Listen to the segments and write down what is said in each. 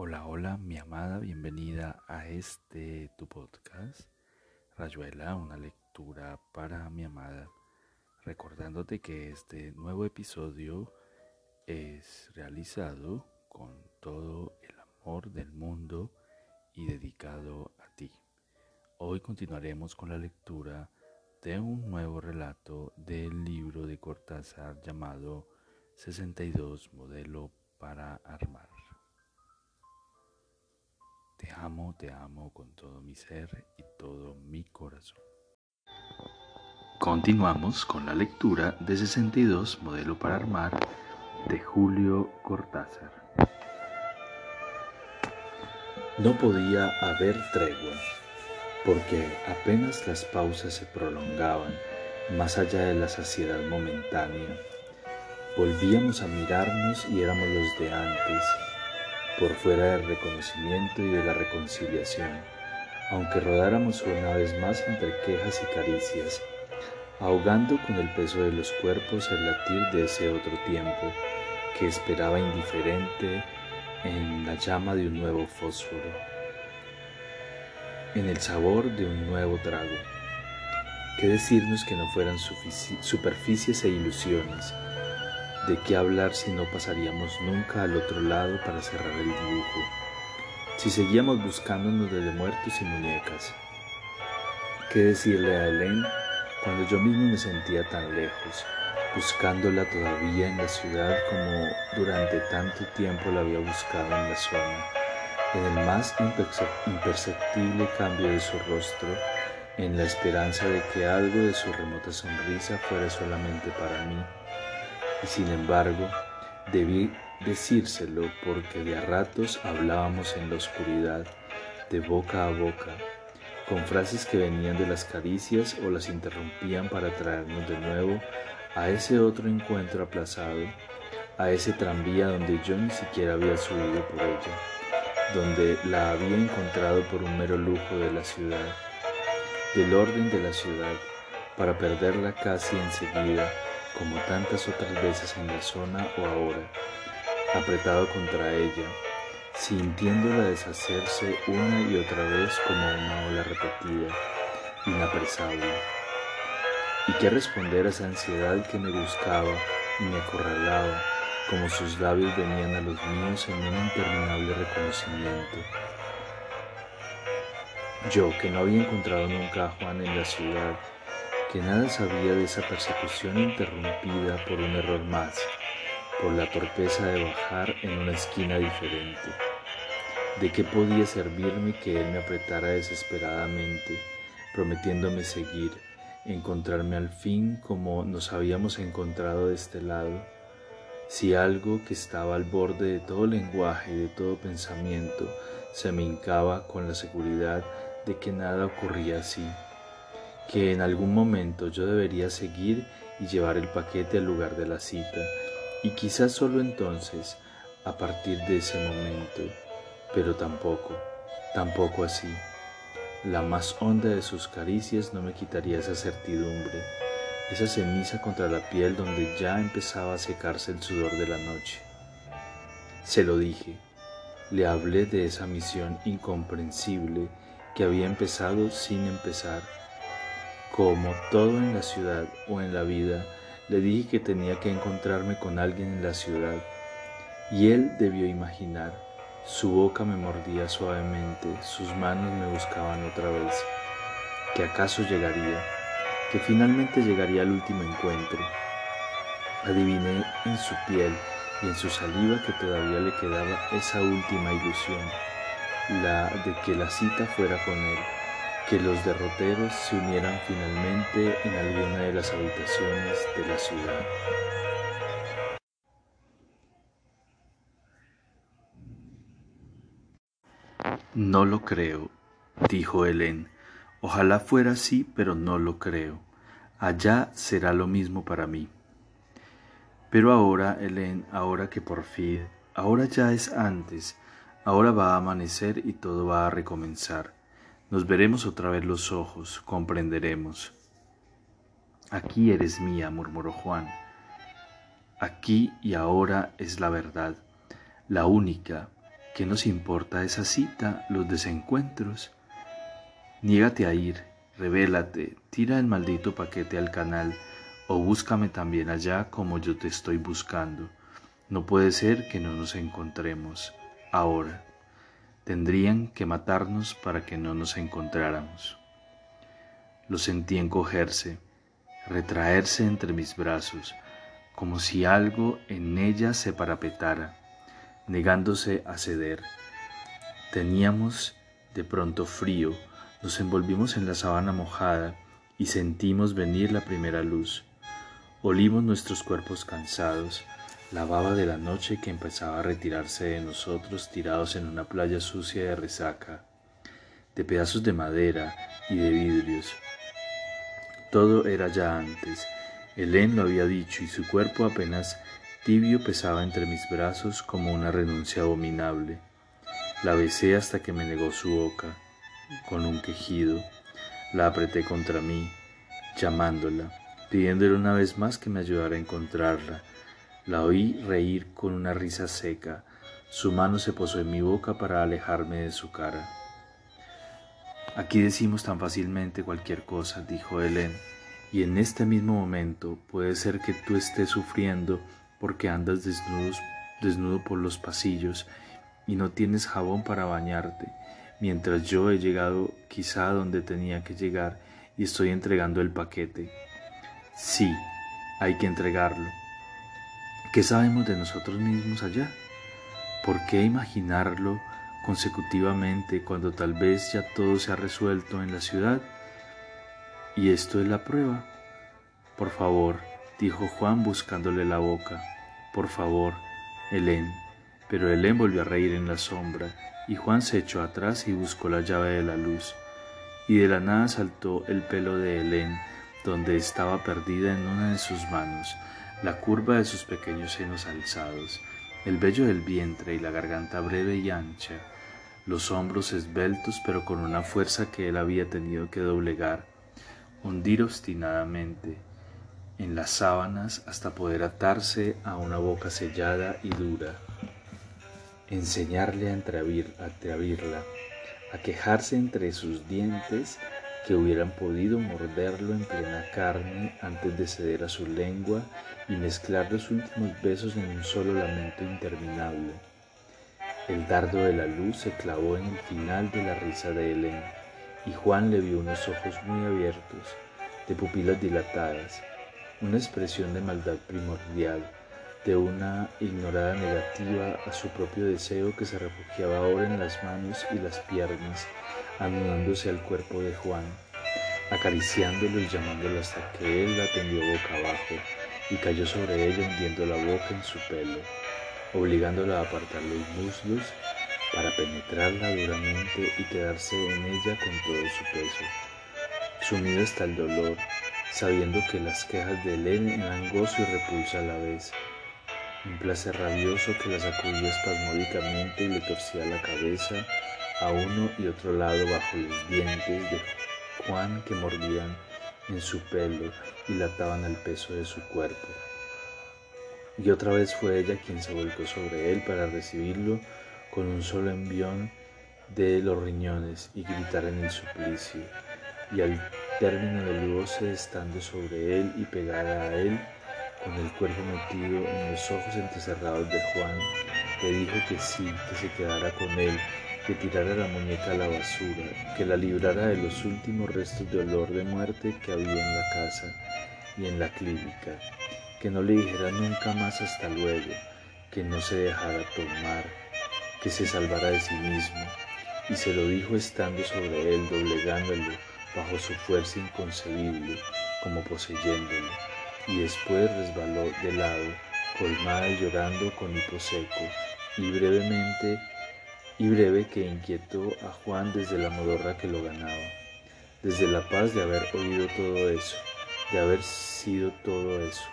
Hola, hola, mi amada, bienvenida a este tu podcast, Rayuela, una lectura para mi amada, recordándote que este nuevo episodio es realizado con todo el amor del mundo y dedicado a ti. Hoy continuaremos con la lectura de un nuevo relato del libro de Cortázar llamado 62 Modelo para Armar. Te amo, te amo con todo mi ser y todo mi corazón. Continuamos con la lectura de 62 Modelo para Armar de Julio Cortázar. No podía haber tregua, porque apenas las pausas se prolongaban más allá de la saciedad momentánea. Volvíamos a mirarnos y éramos los de antes por fuera del reconocimiento y de la reconciliación, aunque rodáramos una vez más entre quejas y caricias, ahogando con el peso de los cuerpos el latir de ese otro tiempo que esperaba indiferente en la llama de un nuevo fósforo, en el sabor de un nuevo trago. ¿Qué decirnos que no fueran superficies e ilusiones? ¿De qué hablar si no pasaríamos nunca al otro lado para cerrar el dibujo? Si seguíamos buscándonos desde muertos y muñecas. ¿Qué decirle a Helen cuando yo mismo me sentía tan lejos, buscándola todavía en la ciudad como durante tanto tiempo la había buscado en la zona, en el más imperceptible cambio de su rostro, en la esperanza de que algo de su remota sonrisa fuera solamente para mí? Y sin embargo debí decírselo porque de a ratos hablábamos en la oscuridad, de boca a boca, con frases que venían de las caricias o las interrumpían para traernos de nuevo a ese otro encuentro aplazado, a ese tranvía donde yo ni siquiera había subido por ella, donde la había encontrado por un mero lujo de la ciudad, del orden de la ciudad, para perderla casi enseguida como tantas otras veces en la zona o ahora, apretado contra ella, sintiéndola deshacerse una y otra vez como una ola repetida, inapresable. ¿Y qué responder a esa ansiedad que me buscaba y me acorralaba, como sus labios venían a los míos en un interminable reconocimiento? Yo, que no había encontrado nunca a Juan en la ciudad, que nada sabía de esa persecución interrumpida por un error más, por la torpeza de bajar en una esquina diferente. ¿De qué podía servirme que él me apretara desesperadamente, prometiéndome seguir, encontrarme al fin como nos habíamos encontrado de este lado? Si algo que estaba al borde de todo lenguaje y de todo pensamiento se me hincaba con la seguridad de que nada ocurría así que en algún momento yo debería seguir y llevar el paquete al lugar de la cita, y quizás solo entonces, a partir de ese momento, pero tampoco, tampoco así. La más honda de sus caricias no me quitaría esa certidumbre, esa ceniza contra la piel donde ya empezaba a secarse el sudor de la noche. Se lo dije, le hablé de esa misión incomprensible que había empezado sin empezar como todo en la ciudad o en la vida, le dije que tenía que encontrarme con alguien en la ciudad, y él debió imaginar. Su boca me mordía suavemente, sus manos me buscaban otra vez. Que acaso llegaría, que finalmente llegaría al último encuentro. Adiviné en su piel y en su saliva que todavía le quedaba esa última ilusión, la de que la cita fuera con él que los derroteros se unieran finalmente en alguna de las habitaciones de la ciudad. No lo creo, dijo Helen. Ojalá fuera así, pero no lo creo. Allá será lo mismo para mí. Pero ahora, Helen, ahora que por fin, ahora ya es antes, ahora va a amanecer y todo va a recomenzar. Nos veremos otra vez los ojos, comprenderemos. Aquí eres mía, murmuró Juan. Aquí y ahora es la verdad, la única ¿Qué nos importa esa cita, los desencuentros? Niégate a ir, revélate, tira el maldito paquete al canal o búscame también allá como yo te estoy buscando. No puede ser que no nos encontremos ahora. Tendrían que matarnos para que no nos encontráramos. Lo sentí encogerse, retraerse entre mis brazos, como si algo en ella se parapetara negándose a ceder. Teníamos de pronto frío, nos envolvimos en la sabana mojada y sentimos venir la primera luz. Olimos nuestros cuerpos cansados, la baba de la noche que empezaba a retirarse de nosotros tirados en una playa sucia de resaca, de pedazos de madera y de vidrios. Todo era ya antes. Helen lo había dicho y su cuerpo apenas tibio pesaba entre mis brazos como una renuncia abominable. La besé hasta que me negó su boca, con un quejido. La apreté contra mí, llamándola, pidiéndole una vez más que me ayudara a encontrarla. La oí reír con una risa seca. Su mano se posó en mi boca para alejarme de su cara. Aquí decimos tan fácilmente cualquier cosa, dijo Helen, y en este mismo momento puede ser que tú estés sufriendo porque andas desnudo por los pasillos y no tienes jabón para bañarte, mientras yo he llegado quizá donde tenía que llegar y estoy entregando el paquete. Sí, hay que entregarlo. ¿Qué sabemos de nosotros mismos allá? ¿Por qué imaginarlo consecutivamente cuando tal vez ya todo se ha resuelto en la ciudad? Y esto es la prueba. Por favor, dijo Juan buscándole la boca. Por favor, Helen. Pero Helen volvió a reír en la sombra, y Juan se echó atrás y buscó la llave de la luz. Y de la nada saltó el pelo de Helen, donde estaba perdida en una de sus manos, la curva de sus pequeños senos alzados, el vello del vientre y la garganta breve y ancha, los hombros esbeltos pero con una fuerza que él había tenido que doblegar, hundir obstinadamente, en las sábanas hasta poder atarse a una boca sellada y dura, enseñarle a entreabrirla, a quejarse entre sus dientes que hubieran podido morderlo en plena carne antes de ceder a su lengua y mezclar los últimos besos en un solo lamento interminable. El dardo de la luz se clavó en el final de la risa de Helen y Juan le vio unos ojos muy abiertos, de pupilas dilatadas, una expresión de maldad primordial, de una ignorada negativa a su propio deseo que se refugiaba ahora en las manos y las piernas, anudándose al cuerpo de Juan, acariciándolo y llamándolo hasta que él la tendió boca abajo y cayó sobre ella hundiendo la boca en su pelo, obligándola a apartar los muslos para penetrarla duramente y quedarse en ella con todo su peso. Sumido hasta el dolor, sabiendo que las quejas de Elena eran gozo y repulsa a la vez. Un placer rabioso que la sacudía espasmódicamente y le torcía la cabeza a uno y otro lado bajo los dientes de Juan que mordían en su pelo y lataban al peso de su cuerpo. Y otra vez fue ella quien se volcó sobre él para recibirlo con un solo envión de los riñones y gritar en el suplicio. Y al término del goce estando sobre él y pegada a él, con el cuerpo metido en los ojos entrecerrados de Juan, le dijo que sí, que se quedara con él, que tirara la muñeca a la basura, que la librara de los últimos restos de olor de muerte que había en la casa y en la clínica, que no le dijera nunca más hasta luego, que no se dejara tomar, que se salvara de sí mismo, y se lo dijo estando sobre él, doblegándolo, bajo su fuerza inconcebible, como poseyéndolo, y después resbaló de lado, colmada y llorando con hipo seco, y brevemente y breve que inquietó a Juan desde la modorra que lo ganaba, desde la paz de haber oído todo eso, de haber sido todo eso,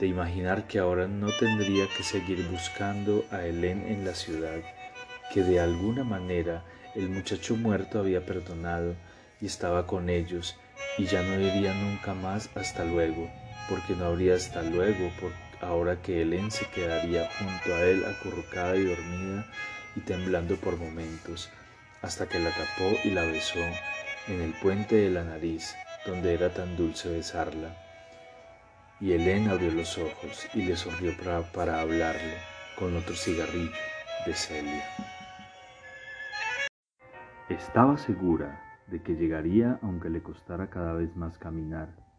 de imaginar que ahora no tendría que seguir buscando a Helen en la ciudad, que de alguna manera el muchacho muerto había perdonado y estaba con ellos y ya no diría nunca más hasta luego, porque no habría hasta luego, por ahora que Helen se quedaría junto a él acurrucada y dormida y temblando por momentos, hasta que la tapó y la besó en el puente de la nariz, donde era tan dulce besarla. Y Helen abrió los ojos y le sonrió para hablarle con otro cigarrillo de Celia. Estaba segura de que llegaría aunque le costara cada vez más caminar.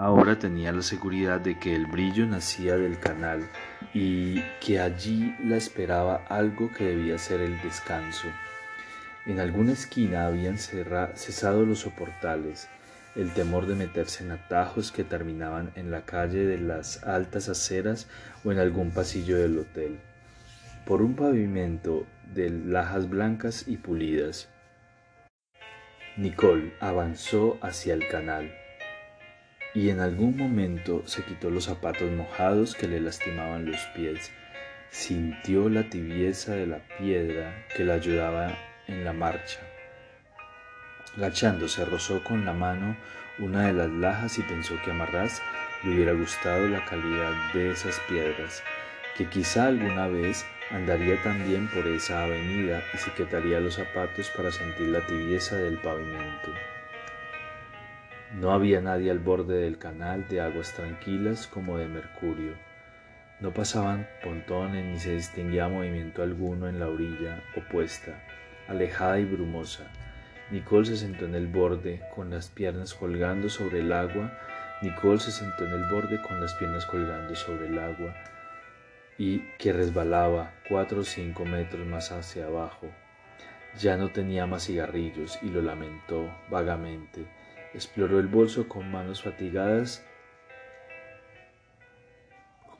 Ahora tenía la seguridad de que el brillo nacía del canal y que allí la esperaba algo que debía ser el descanso. En alguna esquina habían cesado los soportales, el temor de meterse en atajos que terminaban en la calle de las altas aceras o en algún pasillo del hotel. Por un pavimento de lajas blancas y pulidas. Nicole avanzó hacia el canal y en algún momento se quitó los zapatos mojados que le lastimaban los pies. Sintió la tibieza de la piedra que la ayudaba en la marcha. Gachándose, rozó con la mano una de las lajas y pensó que a Marras le hubiera gustado la calidad de esas piedras, que quizá alguna vez andaría también por esa avenida y se quitaría los zapatos para sentir la tibieza del pavimento. No había nadie al borde del canal de aguas tranquilas como de Mercurio. No pasaban pontones ni se distinguía movimiento alguno en la orilla opuesta, alejada y brumosa. Nicole se sentó en el borde con las piernas colgando sobre el agua. Nicole se sentó en el borde con las piernas colgando sobre el agua y que resbalaba cuatro o cinco metros más hacia abajo. Ya no tenía más cigarrillos y lo lamentó vagamente Exploró el bolso con manos fatigadas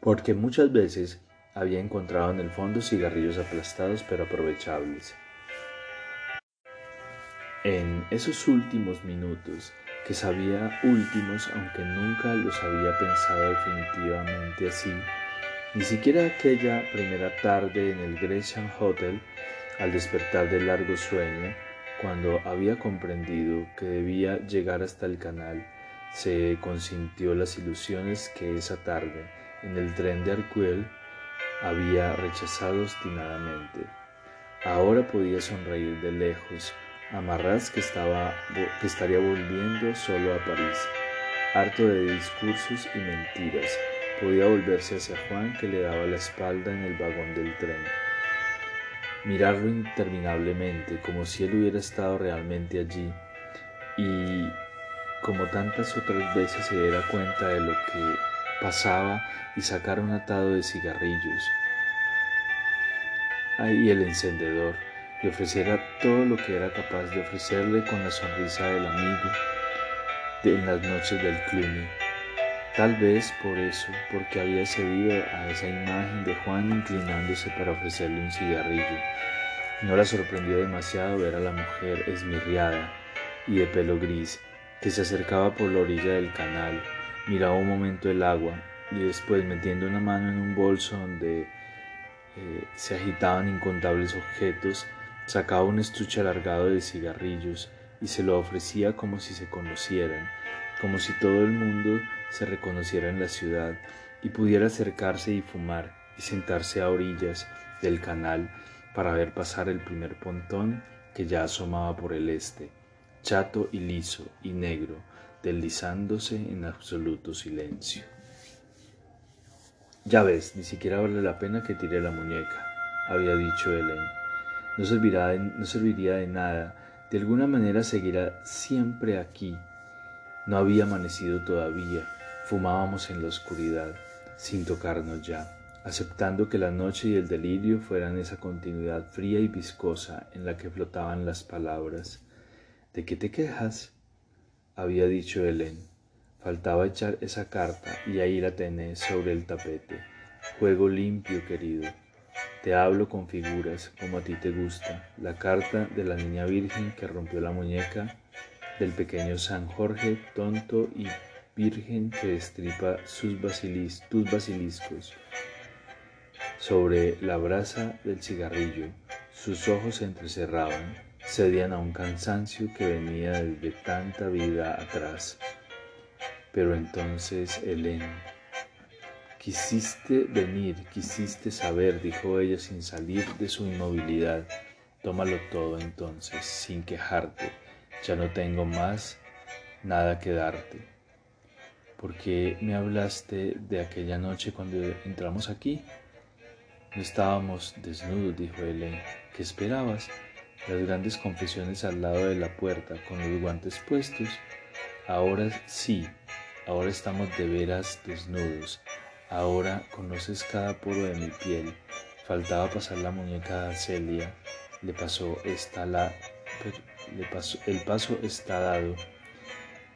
porque muchas veces había encontrado en el fondo cigarrillos aplastados pero aprovechables. En esos últimos minutos, que sabía últimos aunque nunca los había pensado definitivamente así, ni siquiera aquella primera tarde en el Gresham Hotel, al despertar del largo sueño, cuando había comprendido que debía llegar hasta el canal, se consintió las ilusiones que esa tarde, en el tren de Arcuel, había rechazado obstinadamente. Ahora podía sonreír de lejos a Marras que, estaba, que estaría volviendo solo a París, harto de discursos y mentiras. Podía volverse hacia Juan que le daba la espalda en el vagón del tren mirarlo interminablemente, como si él hubiera estado realmente allí y como tantas otras veces se diera cuenta de lo que pasaba y sacar un atado de cigarrillos. Ahí el encendedor le ofreciera todo lo que era capaz de ofrecerle con la sonrisa del amigo en las noches del Cluny. Tal vez por eso, porque había cedido a esa imagen de Juan inclinándose para ofrecerle un cigarrillo. No la sorprendió demasiado ver a la mujer esmirriada y de pelo gris que se acercaba por la orilla del canal, miraba un momento el agua y después metiendo una mano en un bolso donde eh, se agitaban incontables objetos, sacaba un estuche alargado de cigarrillos y se lo ofrecía como si se conocieran como si todo el mundo se reconociera en la ciudad y pudiera acercarse y fumar y sentarse a orillas del canal para ver pasar el primer pontón que ya asomaba por el este, chato y liso y negro, deslizándose en absoluto silencio. Ya ves, ni siquiera vale la pena que tire la muñeca, había dicho Helen. No, servirá no serviría de nada, de alguna manera seguirá siempre aquí, no había amanecido todavía, fumábamos en la oscuridad, sin tocarnos ya, aceptando que la noche y el delirio fueran esa continuidad fría y viscosa en la que flotaban las palabras. ¿De qué te quejas? había dicho Helen. Faltaba echar esa carta y ahí la tenés sobre el tapete. Juego limpio, querido. Te hablo con figuras, como a ti te gusta. La carta de la niña virgen que rompió la muñeca del pequeño San Jorge, tonto y virgen que destripa sus tus basiliscos. Sobre la brasa del cigarrillo, sus ojos se entrecerraban, cedían a un cansancio que venía desde tanta vida atrás. Pero entonces Helen, Quisiste venir, quisiste saber, dijo ella sin salir de su inmovilidad. Tómalo todo entonces, sin quejarte. Ya no tengo más nada que darte. ¿Por qué me hablaste de aquella noche cuando entramos aquí? No estábamos desnudos, dijo Helen. ¿Qué esperabas? Las grandes confesiones al lado de la puerta, con los guantes puestos. Ahora sí, ahora estamos de veras desnudos. Ahora conoces cada poro de mi piel. Faltaba pasar la muñeca a Celia. Le pasó esta la. Le pasó, el paso está dado.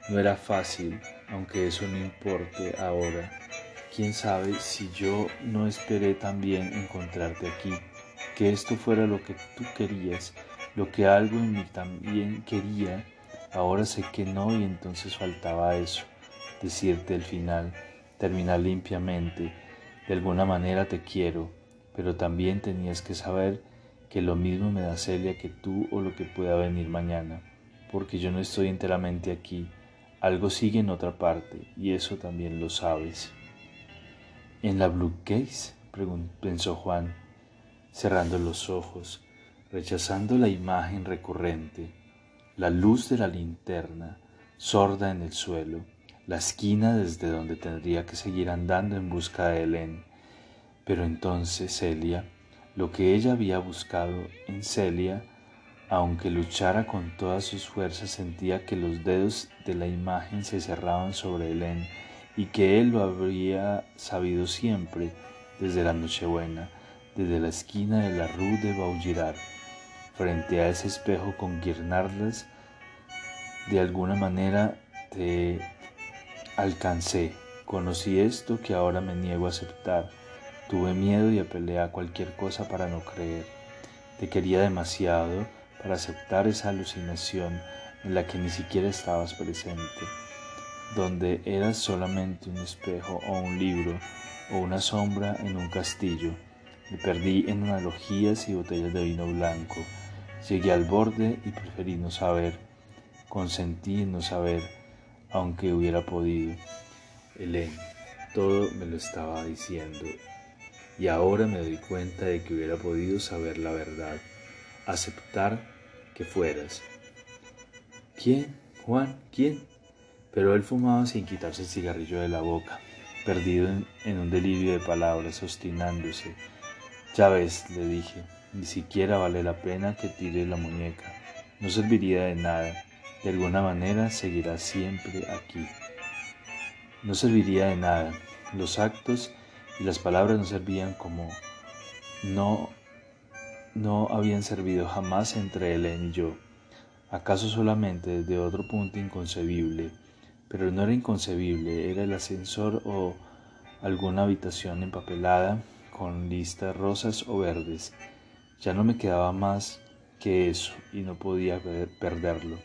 No era fácil, aunque eso no importe ahora. Quién sabe si yo no esperé también encontrarte aquí, que esto fuera lo que tú querías, lo que algo en mí también quería. Ahora sé que no y entonces faltaba eso, decirte el final terminar limpiamente. De alguna manera te quiero, pero también tenías que saber que lo mismo me da Celia que tú o lo que pueda venir mañana, porque yo no estoy enteramente aquí. Algo sigue en otra parte y eso también lo sabes. ¿En la Blue Case? pensó Juan, cerrando los ojos, rechazando la imagen recurrente, la luz de la linterna, sorda en el suelo la esquina desde donde tendría que seguir andando en busca de Helen. Pero entonces Celia, lo que ella había buscado en Celia, aunque luchara con todas sus fuerzas, sentía que los dedos de la imagen se cerraban sobre Helen y que él lo habría sabido siempre desde la Nochebuena, desde la esquina de la Rue de Vaugirard, frente a ese espejo con guirnaldas, de alguna manera te Alcancé, conocí esto que ahora me niego a aceptar. Tuve miedo y apelé a cualquier cosa para no creer. Te quería demasiado para aceptar esa alucinación en la que ni siquiera estabas presente, donde eras solamente un espejo o un libro o una sombra en un castillo. Me perdí en analogías y botellas de vino blanco. Llegué al borde y preferí no saber. Consentí en no saber aunque hubiera podido. Helen, todo me lo estaba diciendo y ahora me doy cuenta de que hubiera podido saber la verdad, aceptar que fueras. ¿Quién? Juan, ¿quién? Pero él fumaba sin quitarse el cigarrillo de la boca, perdido en, un delirio de palabras, obstinándose. Ya ves, le dije, ni siquiera vale la pena que tire la muñeca, no serviría de nada de alguna manera seguirá siempre aquí. No serviría de nada. Los actos y las palabras no servían como no no habían servido jamás entre Helen y yo. Acaso solamente desde otro punto inconcebible, pero no era inconcebible, era el ascensor o alguna habitación empapelada con listas rosas o verdes. Ya no me quedaba más que eso y no podía perderlo.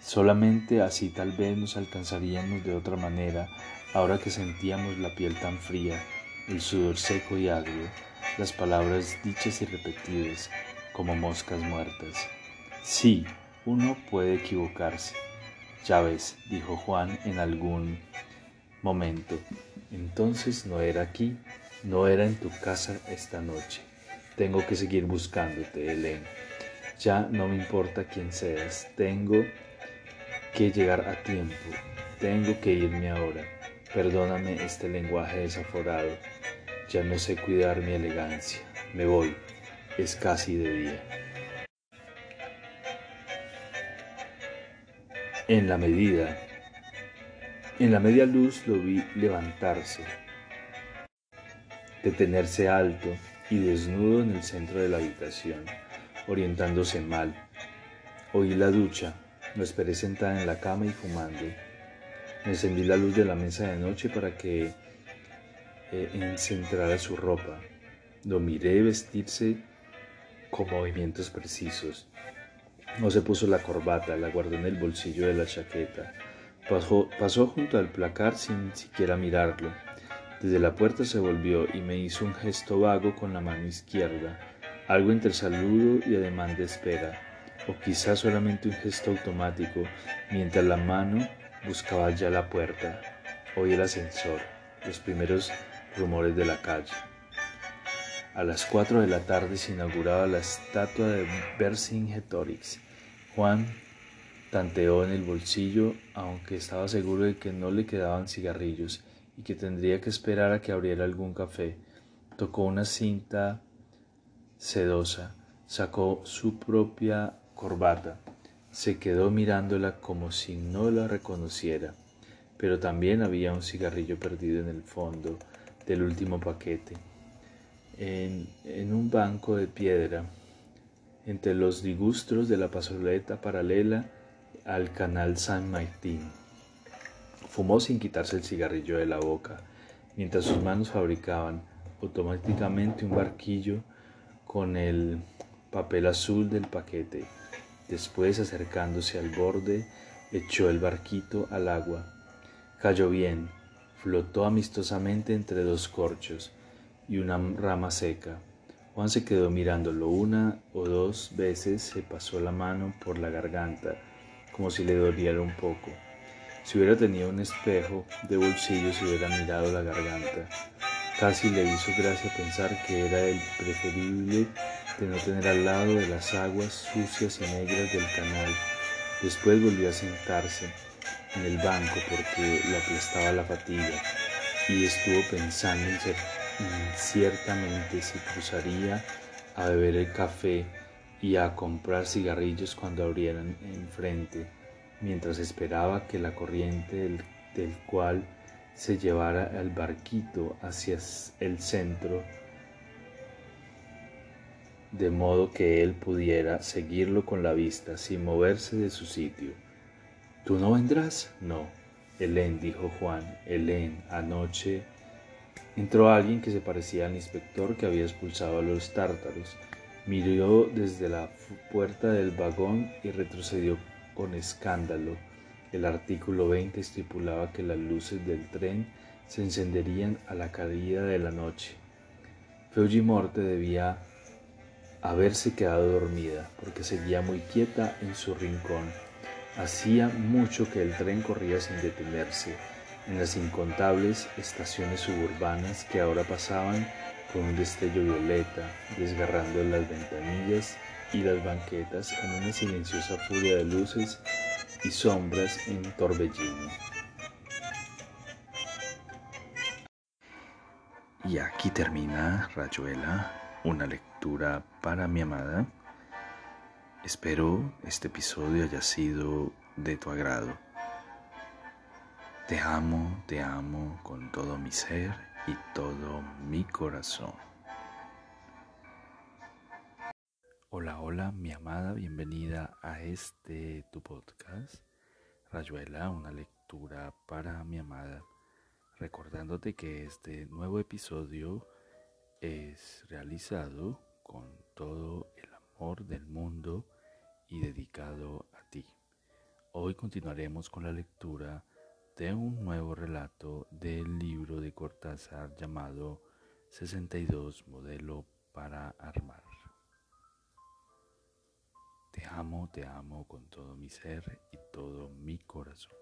Solamente así tal vez nos alcanzaríamos de otra manera, ahora que sentíamos la piel tan fría, el sudor seco y agrio, las palabras dichas y repetidas como moscas muertas. Sí, uno puede equivocarse. Ya ves, dijo Juan en algún momento. Entonces no era aquí, no era en tu casa esta noche. Tengo que seguir buscándote, Helen. Ya no me importa quién seas, tengo que llegar a tiempo. Tengo que irme ahora. Perdóname este lenguaje desaforado. Ya no sé cuidar mi elegancia. Me voy. Es casi de día. En la medida, en la media luz lo vi levantarse, detenerse alto y desnudo en el centro de la habitación, orientándose mal. Oí la ducha, lo esperé sentada en la cama y fumando. Encendí la luz de la mesa de noche para que eh, encentrara su ropa. Lo miré vestirse con movimientos precisos. No se puso la corbata, la guardó en el bolsillo de la chaqueta. Pasó, pasó junto al placar sin siquiera mirarlo. Desde la puerta se volvió y me hizo un gesto vago con la mano izquierda, algo entre saludo y ademán de espera o quizás solamente un gesto automático mientras la mano buscaba ya la puerta. Oí el ascensor, los primeros rumores de la calle. A las cuatro de la tarde se inauguraba la estatua de Vercingetorix. Juan tanteó en el bolsillo, aunque estaba seguro de que no le quedaban cigarrillos y que tendría que esperar a que abriera algún café. Tocó una cinta sedosa, sacó su propia corbata, se quedó mirándola como si no la reconociera, pero también había un cigarrillo perdido en el fondo del último paquete. En, un banco de piedra, entre los digustros de la pasoleta paralela al canal San Martín. Fumó sin quitarse el cigarrillo de la boca, mientras sus manos fabricaban automáticamente un barquillo con el papel azul del paquete. Después, acercándose al borde, echó el barquito al agua. Cayó bien, flotó amistosamente entre dos corchos y una rama seca. Juan se quedó mirándolo una o dos veces, se pasó la mano por la garganta, como si le doliera un poco. Si hubiera tenido un espejo de bolsillo, se hubiera mirado la garganta. Casi le hizo gracia pensar que era el preferible de no tener al lado de las aguas sucias y negras del canal. Después volvió a sentarse en el banco porque lo aplastaba la fatiga y estuvo pensando en ciertamente si cruzaría a beber el café y a comprar cigarrillos cuando abrieran enfrente, mientras esperaba que la corriente del, del cual se llevara el barquito hacia el centro, de modo que él pudiera seguirlo con la vista sin moverse de su sitio. ¿Tú no vendrás? No. Helen, dijo Juan, Helen, anoche entró alguien que se parecía al inspector que había expulsado a los tártaros. Miró desde la puerta del vagón y retrocedió con escándalo. El artículo 20 estipulaba que las luces del tren se encenderían a la caída de la noche. Morte debía haberse quedado dormida porque seguía muy quieta en su rincón. Hacía mucho que el tren corría sin detenerse en las incontables estaciones suburbanas que ahora pasaban con un destello violeta, desgarrando las ventanillas y las banquetas en una silenciosa furia de luces y sombras en torbellino. Y aquí termina Rayuela, una lectura para mi amada. Espero este episodio haya sido de tu agrado. Te amo, te amo con todo mi ser y todo mi corazón. Hola, hola, mi amada, bienvenida a este tu podcast, Rayuela, una lectura para mi amada, recordándote que este nuevo episodio es realizado con todo el amor del mundo y dedicado a ti. Hoy continuaremos con la lectura de un nuevo relato del libro de Cortázar llamado 62 Modelo para Armar. Te amo, te amo con todo mi ser y todo mi corazón.